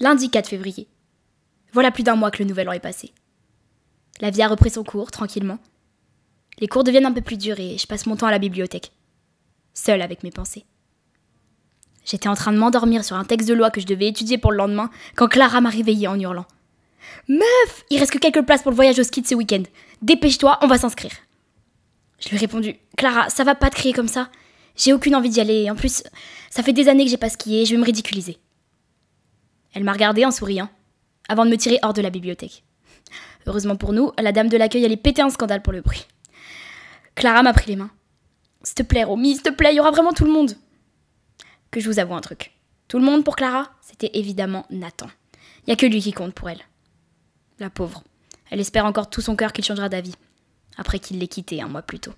Lundi 4 février. Voilà plus d'un mois que le nouvel an est passé. La vie a repris son cours, tranquillement. Les cours deviennent un peu plus durs et je passe mon temps à la bibliothèque. Seule avec mes pensées. J'étais en train de m'endormir sur un texte de loi que je devais étudier pour le lendemain quand Clara m'a réveillée en hurlant. Meuf, il reste que quelques places pour le voyage au ski de ce week-end. Dépêche-toi, on va s'inscrire. Je lui ai répondu Clara, ça va pas te crier comme ça. J'ai aucune envie d'y aller en plus, ça fait des années que j'ai pas skié et je vais me ridiculiser. Elle m'a regardé en souriant, avant de me tirer hors de la bibliothèque. Heureusement pour nous, la dame de l'accueil allait péter un scandale pour le bruit. Clara m'a pris les mains. S'il te plaît, Romy, s'il te plaît, il y aura vraiment tout le monde. Que je vous avoue un truc. Tout le monde pour Clara, c'était évidemment Nathan. Il y a que lui qui compte pour elle. La pauvre. Elle espère encore tout son cœur qu'il changera d'avis, après qu'il l'ait quitté un mois plus tôt.